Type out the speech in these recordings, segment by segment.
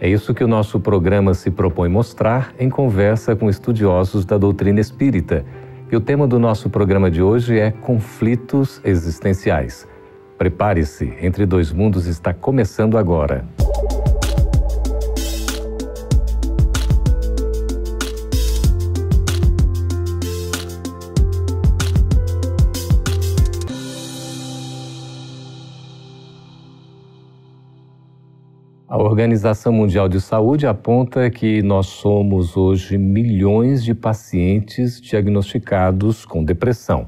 É isso que o nosso programa se propõe mostrar em conversa com estudiosos da doutrina espírita. E o tema do nosso programa de hoje é conflitos existenciais. Prepare-se, Entre Dois Mundos está começando agora. Organização Mundial de Saúde aponta que nós somos hoje milhões de pacientes diagnosticados com depressão.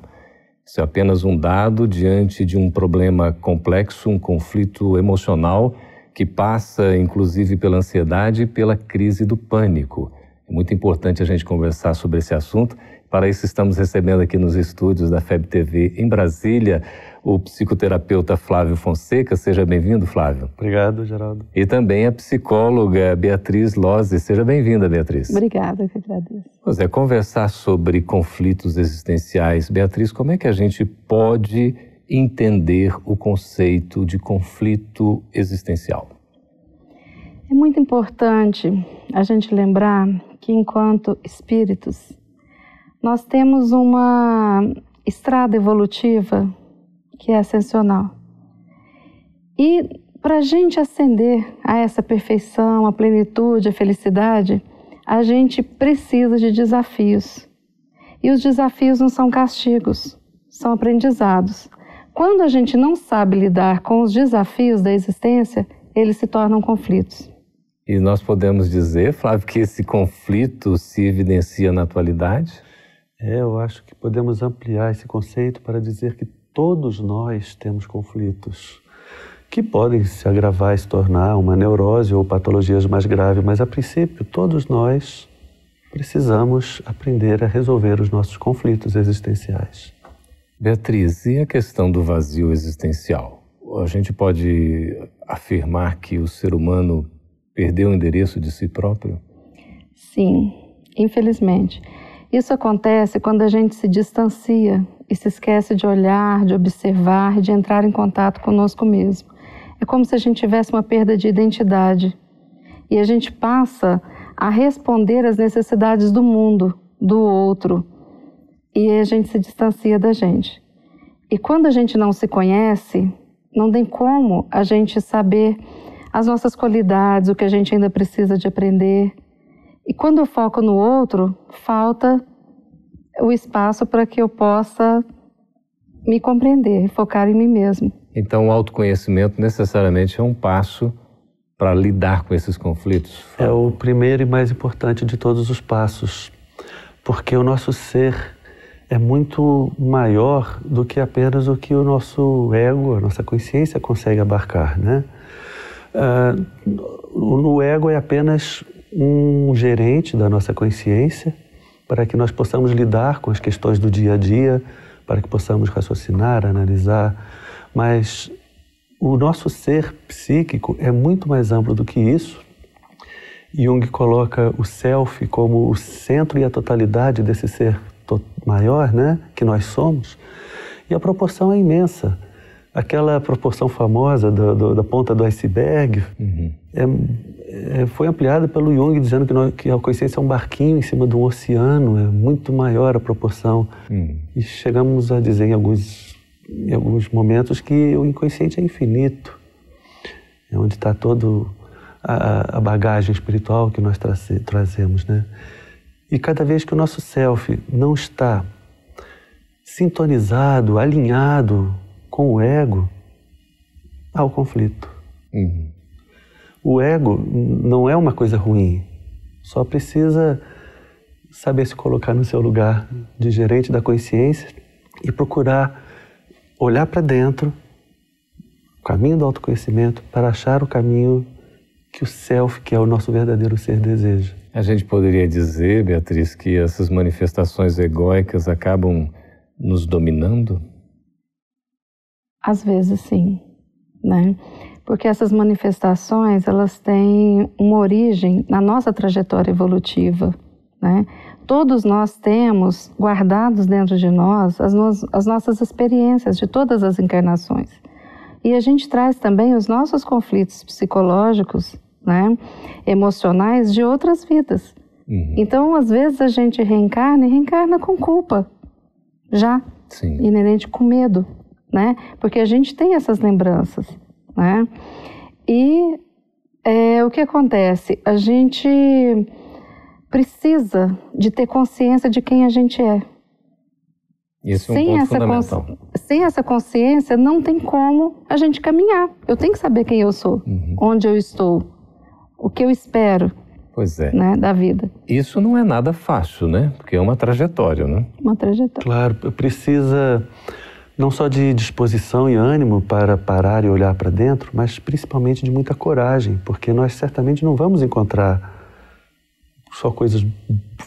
Isso é apenas um dado diante de um problema complexo, um conflito emocional que passa inclusive pela ansiedade e pela crise do pânico. É muito importante a gente conversar sobre esse assunto. Para isso, estamos recebendo aqui nos estúdios da FEB TV em Brasília o psicoterapeuta Flávio Fonseca. Seja bem-vindo, Flávio. Obrigado, Geraldo. E também a psicóloga Beatriz Lozzi. Seja bem-vinda, Beatriz. Obrigada, eu que agradeço. Pois é, conversar sobre conflitos existenciais. Beatriz, como é que a gente pode entender o conceito de conflito existencial? É muito importante a gente lembrar que, enquanto espíritos, nós temos uma estrada evolutiva que é ascensional. E para a gente ascender a essa perfeição, a plenitude, a felicidade, a gente precisa de desafios. E os desafios não são castigos, são aprendizados. Quando a gente não sabe lidar com os desafios da existência, eles se tornam conflitos. E nós podemos dizer, Flávio, que esse conflito se evidencia na atualidade? É, eu acho que podemos ampliar esse conceito para dizer que todos nós temos conflitos que podem se agravar e se tornar uma neurose ou patologias mais graves, mas a princípio todos nós precisamos aprender a resolver os nossos conflitos existenciais. Beatriz, e a questão do vazio existencial? A gente pode afirmar que o ser humano perdeu o endereço de si próprio? Sim, infelizmente. Isso acontece quando a gente se distancia e se esquece de olhar, de observar, de entrar em contato conosco mesmo. É como se a gente tivesse uma perda de identidade e a gente passa a responder às necessidades do mundo, do outro, e a gente se distancia da gente. E quando a gente não se conhece, não tem como a gente saber as nossas qualidades, o que a gente ainda precisa de aprender. E quando eu foco no outro, falta o espaço para que eu possa me compreender, focar em mim mesmo. Então, o autoconhecimento necessariamente é um passo para lidar com esses conflitos? É o primeiro e mais importante de todos os passos, porque o nosso ser é muito maior do que apenas o que o nosso ego, a nossa consciência consegue abarcar, né? Uh, o ego é apenas um gerente da nossa consciência para que nós possamos lidar com as questões do dia a dia, para que possamos raciocinar, analisar, mas o nosso ser psíquico é muito mais amplo do que isso. Jung coloca o self como o centro e a totalidade desse ser maior, né, que nós somos, e a proporção é imensa. Aquela proporção famosa do, do, da ponta do iceberg uhum. é, é, foi ampliada pelo Jung, dizendo que, nós, que, a consciência é um barquinho em cima de um oceano, é muito maior a proporção. Hum. E chegamos a dizer em alguns, em alguns momentos que o inconsciente é infinito, é onde está toda a, bagagem espiritual que nós traze, trazemos. Né? E cada vez que o nosso self não está sintonizado, alinhado com o ego, há o conflito. Uhum. O ego não é uma coisa ruim, só precisa saber se colocar no seu lugar de gerente da consciência e procurar olhar para dentro, o caminho do autoconhecimento, para achar o caminho que o self, que é o nosso verdadeiro ser, deseja. A gente poderia dizer, Beatriz, que essas manifestações egóicas acabam nos dominando? Às vezes sim, né? Porque essas manifestações, elas têm uma origem na nossa trajetória evolutiva, né? Todos nós temos guardados dentro de nós as, no as nossas experiências de todas as encarnações. E a gente traz também os nossos conflitos psicológicos, né, emocionais de outras vidas. Uhum. Então, às vezes a gente reencarna e reencarna com culpa, já Sim. inerente com medo, né? Porque a gente tem essas lembranças, né? E é, o que acontece? A gente precisa de ter consciência de quem a gente é. Isso é um sem ponto essa fundamental. Sem essa consciência, não tem como a gente caminhar. Eu tenho que saber quem eu sou, uhum. onde eu estou, o que eu espero. Pois é. Né, da vida. Isso não é nada fácil, né? Porque é uma trajetória, né? Uma trajetória. Claro, precisa não só de disposição e ânimo para parar e olhar para dentro, mas principalmente de muita coragem, porque nós certamente não vamos encontrar só coisas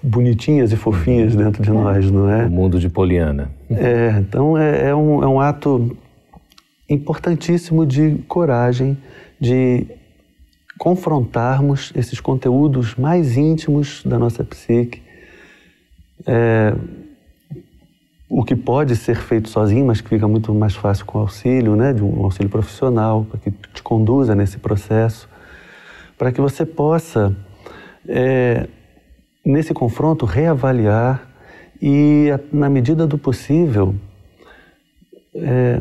bonitinhas e fofinhas dentro de é. nós, não é? O mundo de Poliana. É, então é, é, um, é um ato importantíssimo de coragem, de confrontarmos esses conteúdos mais íntimos da nossa psique. É, o que pode ser feito sozinho, mas que fica muito mais fácil com o auxílio, né, de um auxílio profissional, para que te conduza nesse processo, para que você possa é, nesse confronto, reavaliar e, na medida do possível, é,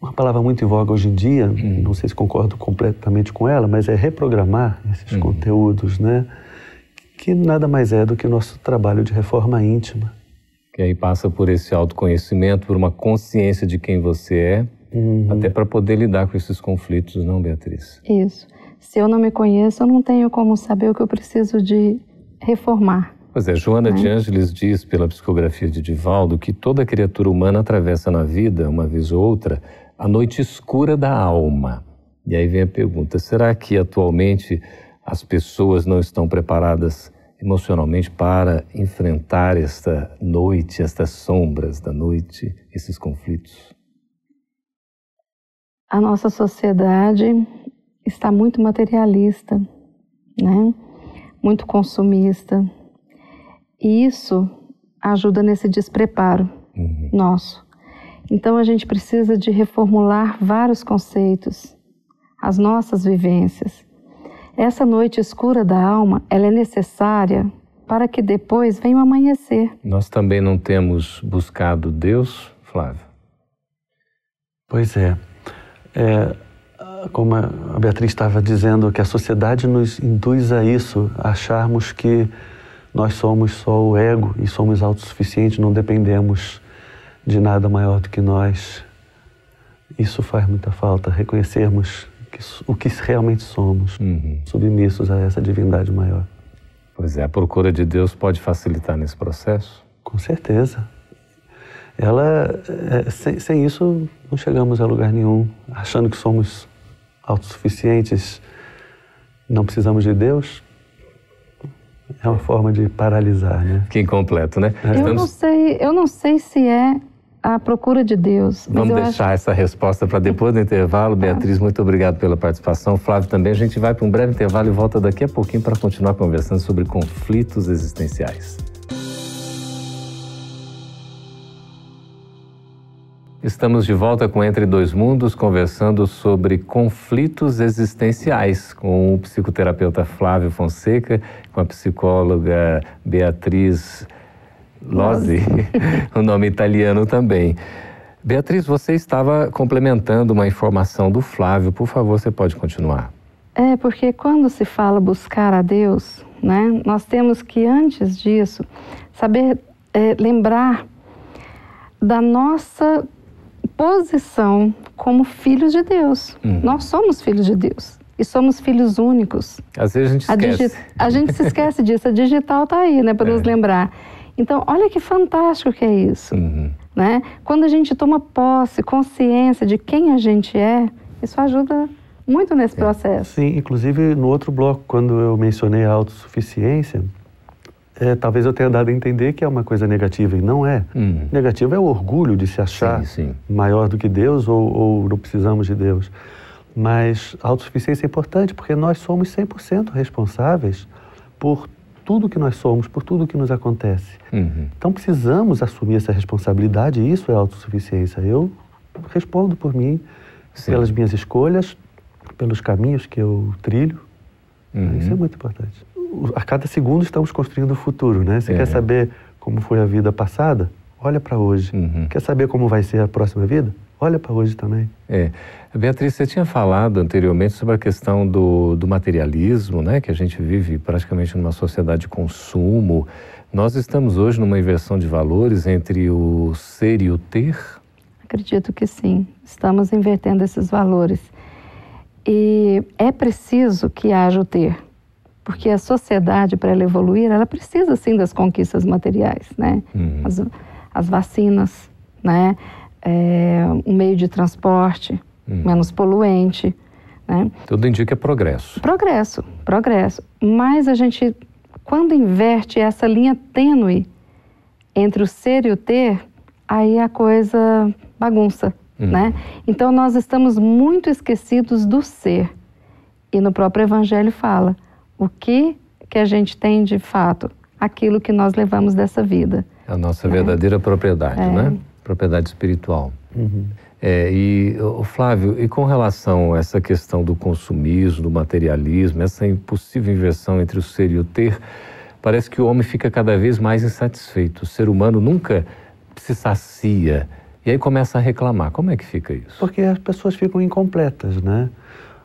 uma palavra muito em voga hoje em dia, uhum. não sei se concordo completamente com ela, mas é reprogramar esses uhum. conteúdos, né? Que nada mais é do que o nosso trabalho de reforma íntima. Que aí passa por esse autoconhecimento, por uma consciência de quem você é, uhum. até para poder lidar com esses conflitos, não, Beatriz? Isso. Se eu não me conheço, eu não tenho como saber o que eu preciso de reformar. Pois é, Joana né? de Ângeles diz pela psicografia de Divaldo que toda criatura humana atravessa na vida, uma vez ou outra, a noite escura da alma. E aí vem a pergunta: será que atualmente as pessoas não estão preparadas emocionalmente para enfrentar esta noite, estas sombras da noite, esses conflitos? A nossa sociedade está muito materialista, né? muito consumista. E isso ajuda nesse despreparo uhum. nosso. Então a gente precisa de reformular vários conceitos, as nossas vivências. Essa noite escura da alma, ela é necessária para que depois venha o amanhecer. Nós também não temos buscado Deus, Flávio? Pois é. é como a Beatriz estava dizendo, que a sociedade nos induz a isso, a acharmos que nós somos só o ego e somos autossuficientes, não dependemos de nada maior do que nós. Isso faz muita falta, reconhecermos que, o que realmente somos, uhum. submissos a essa divindade maior. Pois é, a procura de Deus pode facilitar nesse processo? Com certeza. Ela, é, sem, sem isso, não chegamos a lugar nenhum, achando que somos autossuficientes, não precisamos de Deus, é uma forma de paralisar, né? Que incompleto, né? É. Eu, não sei, eu não sei se é a procura de Deus. Vamos deixar acho... essa resposta para depois do intervalo. Beatriz, muito obrigado pela participação. Flávio também. A gente vai para um breve intervalo e volta daqui a pouquinho para continuar conversando sobre conflitos existenciais. Estamos de volta com Entre Dois Mundos, conversando sobre conflitos existenciais com o psicoterapeuta Flávio Fonseca, com a psicóloga Beatriz Lozzi, o nome italiano também. Beatriz, você estava complementando uma informação do Flávio, por favor, você pode continuar. É, porque quando se fala buscar a Deus, né, nós temos que, antes disso, saber é, lembrar da nossa posição como filhos de Deus. Uhum. Nós somos filhos de Deus e somos filhos únicos. Às vezes a gente esquece. A, a gente se esquece disso. A digital está aí, né, para é. nos lembrar. Então, olha que fantástico que é isso, uhum. né? Quando a gente toma posse, consciência de quem a gente é, isso ajuda muito nesse é. processo. Sim, inclusive no outro bloco, quando eu mencionei a autossuficiência, é, talvez eu tenha dado a entender que é uma coisa negativa, e não é. Uhum. Negativa é o orgulho de se achar sim, sim. maior do que Deus ou, ou não precisamos de Deus. Mas a autossuficiência é importante porque nós somos 100% responsáveis por tudo que nós somos, por tudo que nos acontece. Uhum. Então precisamos assumir essa responsabilidade e isso é autossuficiência. Eu respondo por mim, Sim. pelas minhas escolhas, pelos caminhos que eu trilho. Uhum. Isso é muito importante. A cada segundo estamos construindo o futuro, né? Você é. quer saber como foi a vida passada? Olha para hoje. Uhum. Quer saber como vai ser a próxima vida? Olha para hoje também. É. Beatriz, você tinha falado anteriormente sobre a questão do, do materialismo, né? Que a gente vive praticamente numa sociedade de consumo. Nós estamos hoje numa inversão de valores entre o ser e o ter? Acredito que sim. Estamos invertendo esses valores. E é preciso que haja o ter, porque a sociedade, para ela evoluir, ela precisa sim das conquistas materiais, né? Uhum. As, as, vacinas, né? É, um meio de transporte uhum. menos poluente, né? Tudo indica progresso. Progresso, progresso. Mas a gente, quando inverte essa linha tênue entre o ser e o ter, aí a coisa bagunça, Uhum. Né? Então nós estamos muito esquecidos do ser. E no próprio Evangelho fala o que que a gente tem de fato, aquilo que nós levamos dessa vida. A nossa né? verdadeira propriedade, é. né? Propriedade espiritual. Uhum. É, e, o Flávio, e com relação a essa questão do consumismo, do materialismo, essa impossível inversão entre o ser e o ter, parece que o homem fica cada vez mais insatisfeito. O ser humano nunca se sacia e aí começa a reclamar. Como é que fica isso? Porque as pessoas ficam incompletas, né?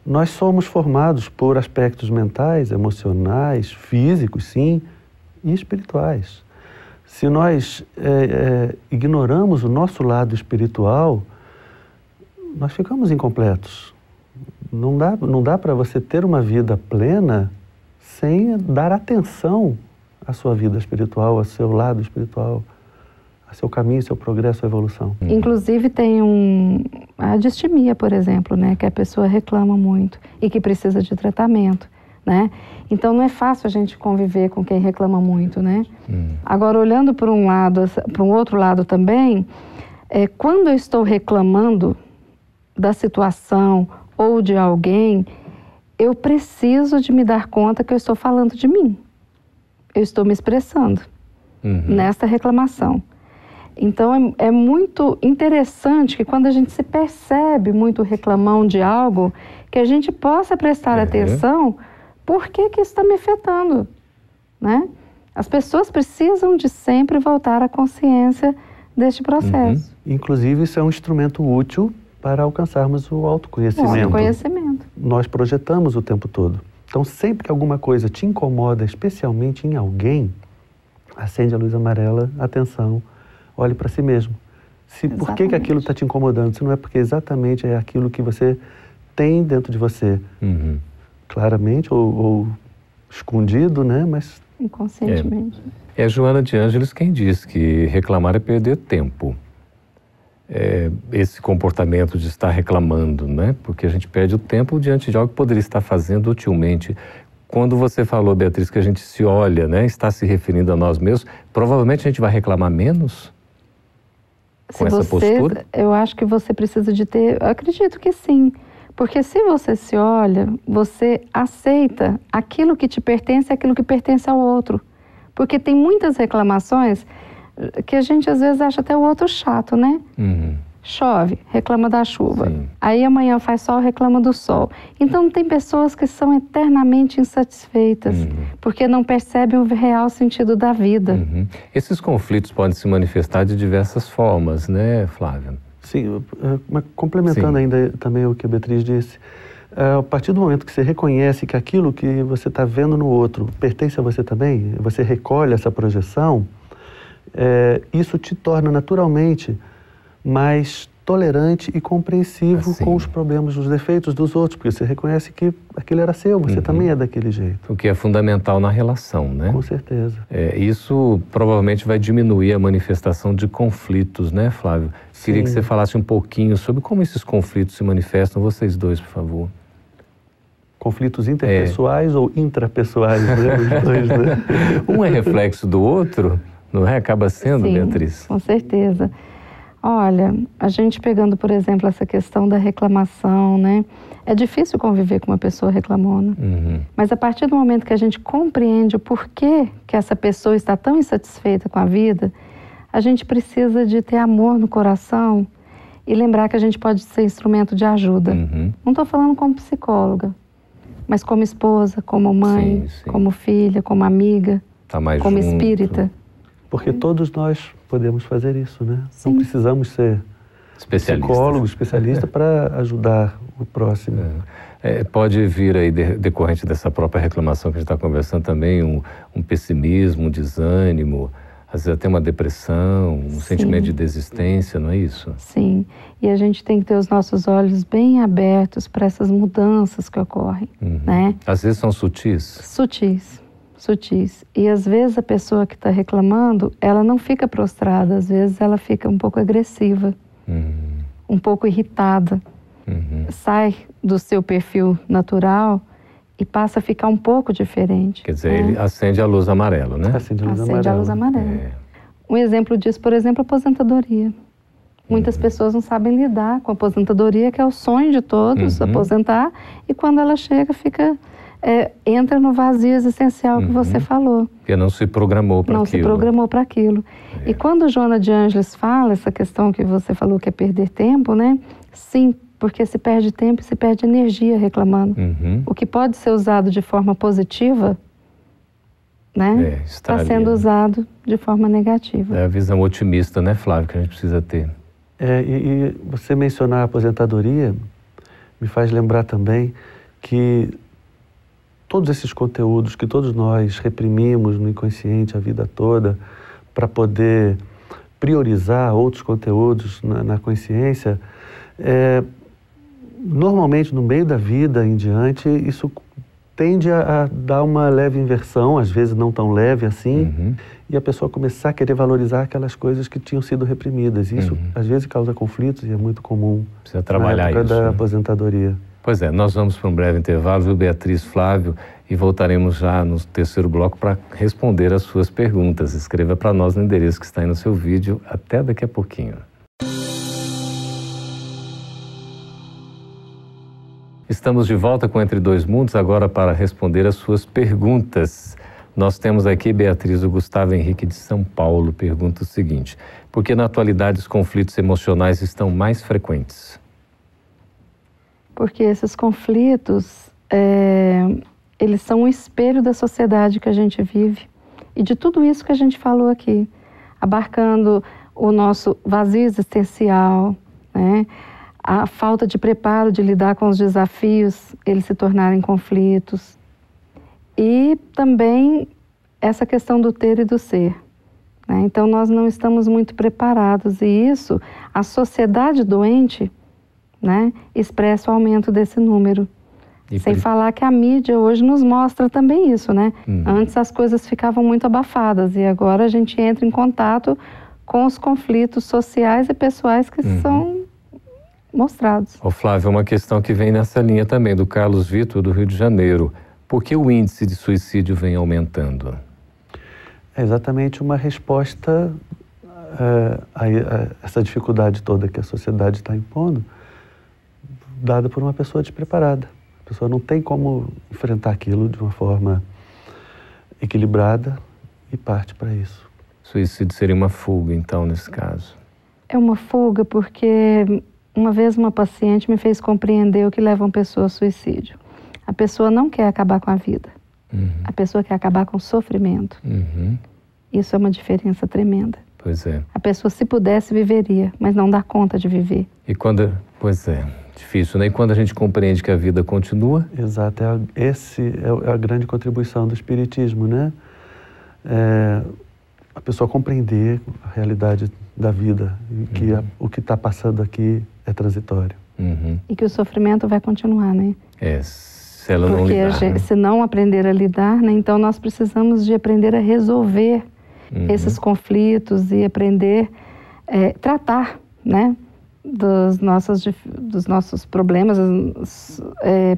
Nós somos formados por aspectos mentais, emocionais, físicos, sim, e espirituais. Se nós é, é, ignoramos o nosso lado espiritual, nós ficamos incompletos. Não dá, não dá para você ter uma vida plena sem dar atenção à sua vida espiritual, ao seu lado espiritual a seu caminho, seu progresso, sua evolução. Uhum. Inclusive tem um a distimia, por exemplo, né, que a pessoa reclama muito e que precisa de tratamento, né? Então não é fácil a gente conviver com quem reclama muito, né? Uhum. Agora olhando para um lado, para um outro lado também, é quando eu estou reclamando da situação ou de alguém, eu preciso de me dar conta que eu estou falando de mim. Eu estou me expressando uhum. nessa reclamação. Então é, é, muito interessante que quando a gente se percebe muito reclamão de algo, que a gente possa prestar uhum. atenção por que, que isso está me afetando, né? As pessoas precisam de sempre voltar à consciência deste processo. Uhum. Inclusive, isso é um instrumento útil para alcançarmos o autoconhecimento. O autoconhecimento. Nós projetamos o tempo todo. Então, sempre que alguma coisa te incomoda, especialmente em alguém, acende a luz amarela, atenção, olhe para si mesmo. Se, por que, que aquilo está te incomodando? Se não é porque exatamente é aquilo que você tem dentro de você. Uhum. Claramente ou, ou, escondido, né? Mas... Inconscientemente. É, é Joana de Ângeles quem diz que reclamar é perder tempo. É, esse comportamento de estar reclamando, né? Porque a gente perde o tempo diante de algo que poderia estar fazendo utilmente. Quando você falou, Beatriz, que a gente se olha, né? Está se referindo a nós mesmos, provavelmente a gente vai reclamar menos? com essa você, postura? Eu acho que você precisa de ter, acredito que sim. Porque se você se olha, você aceita aquilo que te pertence, aquilo que pertence ao outro. Porque tem muitas reclamações que a gente às vezes acha até o outro chato, né? Uhum chove, reclama da chuva. Sim. Aí amanhã faz sol, reclama do sol. Então tem pessoas que são eternamente insatisfeitas, uhum. porque não percebem o real sentido da vida. Uhum. Esses conflitos podem se manifestar de diversas formas, né, Flávia? Sim, mas complementando Sim. ainda também o que a Beatriz disse, é, a partir do momento que você reconhece que aquilo que você está vendo no outro pertence a você também, você recolhe essa projeção, é, isso te torna naturalmente mais tolerante e compreensivo assim. com os problemas, os defeitos dos outros, porque você reconhece que aquele era seu, você uhum. também é daquele jeito. O que é fundamental na relação, né? Com certeza. É, isso provavelmente vai diminuir a manifestação de conflitos, né, Flávio? Sim. Queria que você falasse um pouquinho sobre como esses conflitos se manifestam, vocês dois, por favor. conflitos interpessoais é. ou intrapessoais, né? Os dois, né? um é reflexo do outro, não é? Acaba sendo, Sim, Beatriz? Com certeza. Olha, a gente pegando, por exemplo, essa questão da reclamação, né? É difícil conviver com uma pessoa reclamona. Uhum. Mas a partir do momento que a gente compreende o porquê que essa pessoa está tão insatisfeita com a vida, a gente precisa de ter amor no coração e lembrar que a gente pode ser instrumento de ajuda. Uhum. Não estou falando como psicóloga, mas como esposa, como mãe, sim, sim. como filha, como amiga, tá como junto. espírita. Porque todos nós podemos fazer isso, né? Sim. Não precisamos ser psicólogo, especialista para ajudar o próximo. É. É, pode vir aí, de, decorrente dessa própria reclamação que a gente está conversando também, um, um, pessimismo, um desânimo, às vezes até uma depressão, um Sim. sentimento de desistência, não é isso? Sim, e a gente tem que ter os nossos olhos bem abertos para essas mudanças que ocorrem, uhum. né? Às vezes são sutis? Sutis sutis. E às vezes a pessoa que está reclamando, ela não fica prostrada, às vezes ela fica um pouco agressiva, uhum. um pouco irritada. Uhum. Sai do seu perfil natural e passa a ficar um pouco diferente. Quer dizer, né? ele acende a luz amarela, né? Acende a luz acende amarela. A luz amarela. É. Um exemplo disso, por exemplo, a aposentadoria. Muitas uhum. pessoas não sabem lidar com a aposentadoria, que é o sonho de todos, uhum. aposentar, e quando ela chega, fica é, entra no vazio existencial uhum. que você falou. Porque não se programou para aquilo. Não se programou para aquilo. É. E quando Joana de Ângeles fala essa questão que você falou que é perder tempo, né? Sim, porque se perde tempo e se perde energia reclamando. Uhum. O que pode ser usado de forma positiva, né? Está é, sendo usado de forma negativa. É a visão otimista, né, Flávio, que a gente precisa ter. É, e, e você mencionar a aposentadoria me faz lembrar também que todos esses conteúdos que todos nós reprimimos no inconsciente a vida toda para poder priorizar outros conteúdos na, na consciência, é, normalmente no meio da vida em diante, isso tende a, a, dar uma leve inversão, às vezes não tão leve assim, uhum. e a pessoa começar a querer valorizar aquelas coisas que tinham sido reprimidas. Isso uhum. às vezes causa conflitos e é muito comum Precisa trabalhar na época isso, da né? aposentadoria. Pois é, nós vamos para um breve intervalo, viu, Beatriz Flávio, e voltaremos já no terceiro bloco para responder as suas perguntas. Escreva para nós no endereço que está aí no seu vídeo. Até daqui a pouquinho. Estamos de volta com Entre Dois Mundos agora para responder as suas perguntas. Nós temos aqui Beatriz o Gustavo Henrique de São Paulo. Pergunta o seguinte: por que na atualidade os conflitos emocionais estão mais frequentes? Porque esses conflitos é, eles são um espelho da sociedade que a gente vive e de tudo isso que a gente falou aqui, abarcando o nosso vazio existencial, né? a falta de preparo de lidar com os desafios, eles se tornarem conflitos, e também essa questão do ter e do ser. Né? Então, nós não estamos muito preparados, e isso, a sociedade doente, né, expressa o aumento desse número. E Sem falar que a mídia hoje nos mostra também isso, né? Uhum. Antes as coisas ficavam muito abafadas e agora a gente entra em contato com os conflitos sociais e pessoais que uhum. são mostrados. Ô Flávio, uma questão que vem nessa linha também, do Carlos Vitor, do Rio de Janeiro. Por que o índice de suicídio vem aumentando? É exatamente uma resposta uh, a, a essa dificuldade toda que a sociedade está impondo dada por uma pessoa despreparada. A pessoa não tem como enfrentar aquilo de uma forma equilibrada e parte para isso. Suicídio seria uma fuga, então, nesse caso? É uma fuga porque uma vez uma paciente me fez compreender o que leva uma pessoa ao suicídio. A pessoa não quer acabar com a vida. Uhum. A pessoa quer acabar com o sofrimento. Uhum. Isso é uma diferença tremenda. Pois é. A pessoa, se pudesse, viveria, mas não dá conta de viver. E quando. Pois é. Difícil, né? E quando a gente compreende que a vida continua? Exato, é a, esse é, é a grande contribuição do Espiritismo, né? É, a pessoa compreender a realidade da vida, e que uhum. a, o que está passando aqui é transitório. Uhum. E que o sofrimento vai continuar, né? É, se ela Porque não lidar. Gente, né? se não aprender a lidar, né? Então nós precisamos de aprender a resolver uhum. esses conflitos e aprender é, tratar, né? dos nossos, dos nossos problemas, é,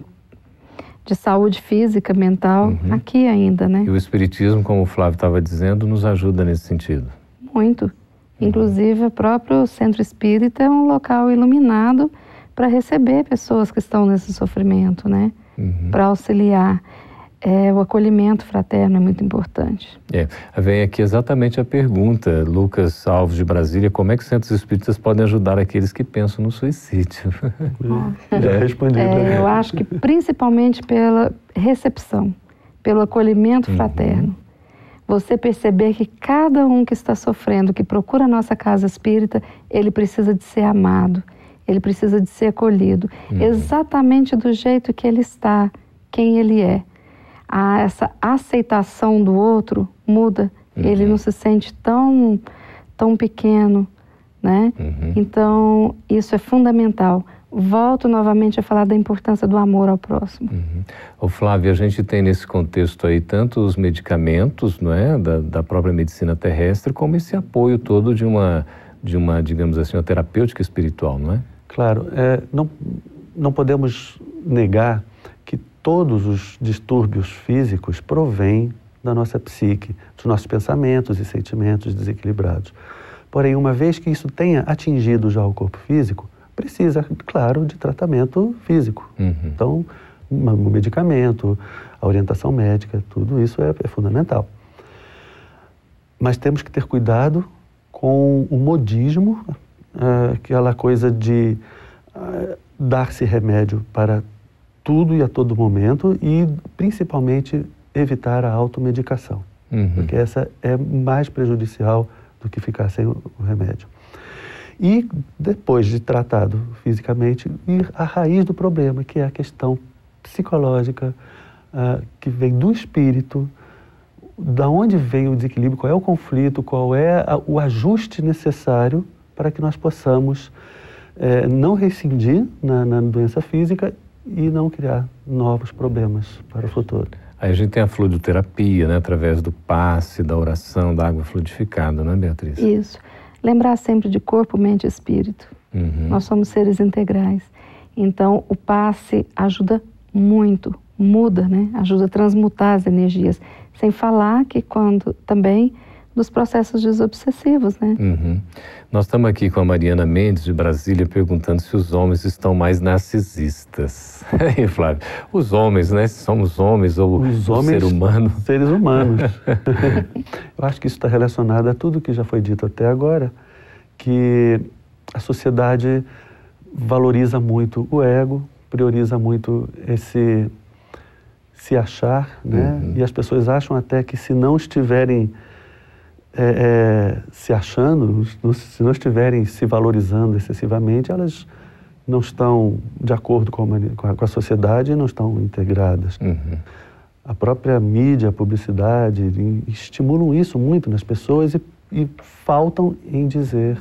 de saúde física, mental, uhum. aqui ainda, né? E o Espiritismo, como o Flávio estava dizendo, nos ajuda nesse sentido. Muito. Uhum. Inclusive, o próprio Centro Espírita é um local iluminado para receber pessoas que estão nesse sofrimento, né? Uhum. Para auxiliar. É, o acolhimento fraterno é muito importante. É, vem aqui exatamente a pergunta, Lucas Alves de Brasília, como é que os centros espíritas podem ajudar aqueles que pensam no suicídio? Ah, Já respondi. É, eu acho que principalmente pela recepção, pelo acolhimento uhum. fraterno. Você perceber que cada um que está sofrendo, que procura a nossa casa espírita, ele precisa de ser amado, ele precisa de ser acolhido, uhum. exatamente do jeito que ele está, quem ele é a, essa aceitação do outro muda. Uhum. Ele não se sente tão, tão pequeno, né? Uhum. Então, isso é fundamental. Volto novamente a falar da importância do amor ao próximo. Uhum. O Flávio, a gente tem nesse contexto aí tanto os medicamentos, não é, da, da própria medicina terrestre, como esse apoio todo de uma, de uma, digamos assim, uma terapêutica espiritual, não é? Claro, é, não, não podemos negar todos os distúrbios físicos provêm da nossa psique, dos nossos pensamentos e sentimentos desequilibrados. Porém, uma vez que isso tenha atingido já o corpo físico, precisa, claro, de tratamento físico. Uhum. Então, o medicamento, a orientação médica, tudo isso é, é fundamental. Mas temos que ter cuidado com o modismo, uh, aquela coisa de uh, dar-se remédio para tudo e a todo momento e principalmente evitar a automedicação, uhum. porque essa é mais prejudicial do que ficar sem o remédio. E depois de tratado fisicamente, ir à raiz do problema, que é a questão psicológica, uh, que vem do espírito, da onde vem o desequilíbrio, qual é o conflito, qual é a, o ajuste necessário para que nós possamos eh, não rescindir na, na doença física e não criar novos problemas para o futuro. Aí a gente tem a fluidoterapia, né, através do passe, da oração, da água fluidificada, né, Beatriz? Isso. Lembrar sempre de corpo, mente e espírito. Uhum. Nós somos seres integrais. Então, o passe ajuda muito, muda, né? Ajuda a transmutar as energias. Sem falar que quando também dos processos desobsessivos, né? Uhum. Nós estamos aqui com a Mariana Mendes, de Brasília, perguntando se os homens estão mais narcisistas. E Flávio, os homens, né? Se somos homens ou os homens, ser humano. Seres humanos. Eu acho que isso está relacionado a tudo que já foi dito até agora, que a sociedade valoriza muito o ego, prioriza muito esse se achar, né? Uhum. E as pessoas acham até que se não estiverem é, é, se achando, se não estiverem se valorizando excessivamente, elas não estão de acordo com a, com a sociedade e não estão integradas. Uhum. A própria mídia, a publicidade estimulam isso muito nas pessoas e, e, faltam em dizer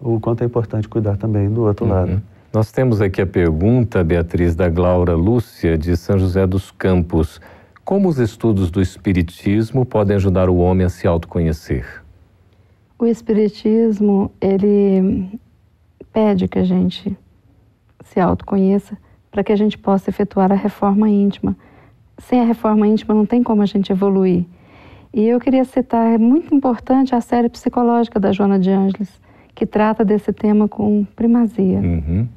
o quanto é importante cuidar também do outro uhum. lado. Nós temos aqui a pergunta, Beatriz, da Glaura Lúcia, de São José dos Campos. Como os estudos do Espiritismo podem ajudar o homem a se autoconhecer? O Espiritismo, ele pede que a gente se autoconheça para que a gente possa efetuar a reforma íntima. Sem a reforma íntima não tem como a gente evoluir. E eu queria citar, é muito importante a série psicológica da Joana de Ângeles, que trata desse tema com primazia. Uhum.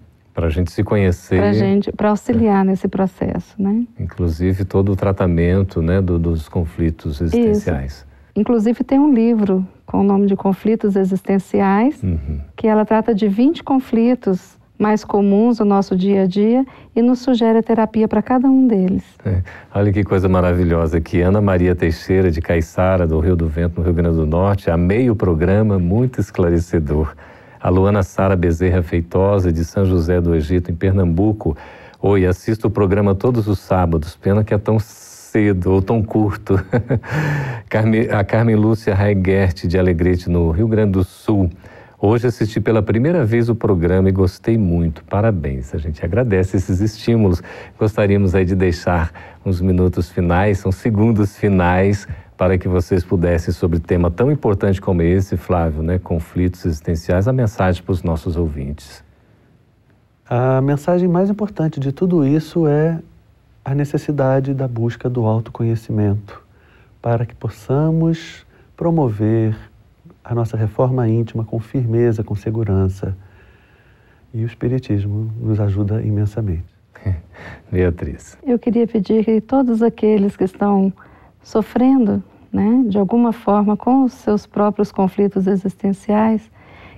Para a gente se conhecer. Para gente, para auxiliar é. nesse processo, né? Inclusive todo o tratamento, né, do, dos conflitos existenciais. Isso. Inclusive tem um livro com o nome de Conflitos Existenciais, uhum. que ela trata de 20 conflitos mais comuns do nosso dia a dia e nos sugere a terapia para cada um deles. É. Olha que coisa maravilhosa aqui. Ana Maria Teixeira, de Caiçara, do Rio do Vento, no Rio Grande do Norte, amei o programa, muito esclarecedor a Luana Sara Bezerra Feitosa, de São José do Egito, em Pernambuco. Oi, assisto o programa todos os sábados, pena que é tão cedo ou tão curto. a Carmen Lúcia Raigert, de Alegrete, no Rio Grande do Sul. Hoje assisti pela primeira vez o programa e gostei muito. Parabéns, a gente agradece esses estímulos. Gostaríamos aí de deixar uns minutos finais, uns segundos finais para que vocês pudessem, sobre tema tão importante como esse, Flávio, né, conflitos existenciais, a mensagem para os nossos ouvintes. A mensagem mais importante de tudo isso é a necessidade da busca do autoconhecimento para que possamos promover a nossa reforma íntima com firmeza, com segurança. E o Espiritismo nos ajuda imensamente. Beatriz. Eu queria pedir que todos aqueles que estão sofrendo, né, de alguma forma, com os seus próprios conflitos existenciais,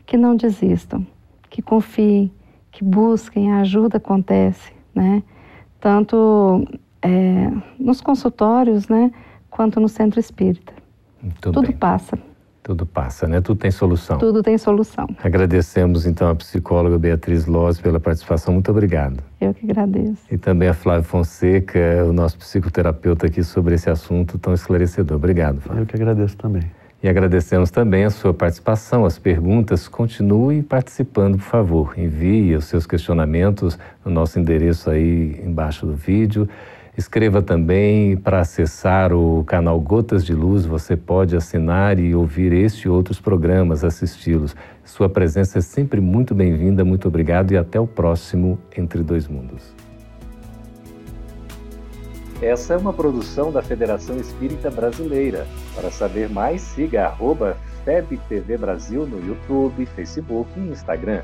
que não desistam, que confiem, que busquem, a ajuda acontece, né? Tanto é, nos consultórios, né, quanto no centro espírita. Tudo, Tudo passa. Tudo passa, né? Tudo tem solução. Tudo tem solução. Agradecemos então a psicóloga Beatriz Loz pela participação. Muito obrigado. Eu que agradeço. E também a Flávia Fonseca, o nosso psicoterapeuta aqui sobre esse assunto tão esclarecedor. Obrigado, Flávio. Eu que agradeço também. E agradecemos também a sua participação, as perguntas. Continue participando, por favor. Envie os seus questionamentos no nosso endereço aí embaixo do vídeo. Escreva também para acessar o canal Gotas de Luz. Você pode assinar e ouvir este e outros programas, assisti-los. Sua presença é sempre muito bem-vinda. Muito obrigado e até o próximo Entre Dois Mundos. Essa é uma produção da Federação Espírita Brasileira. Para saber mais, siga arroba FebTV Brasil no YouTube, Facebook e Instagram.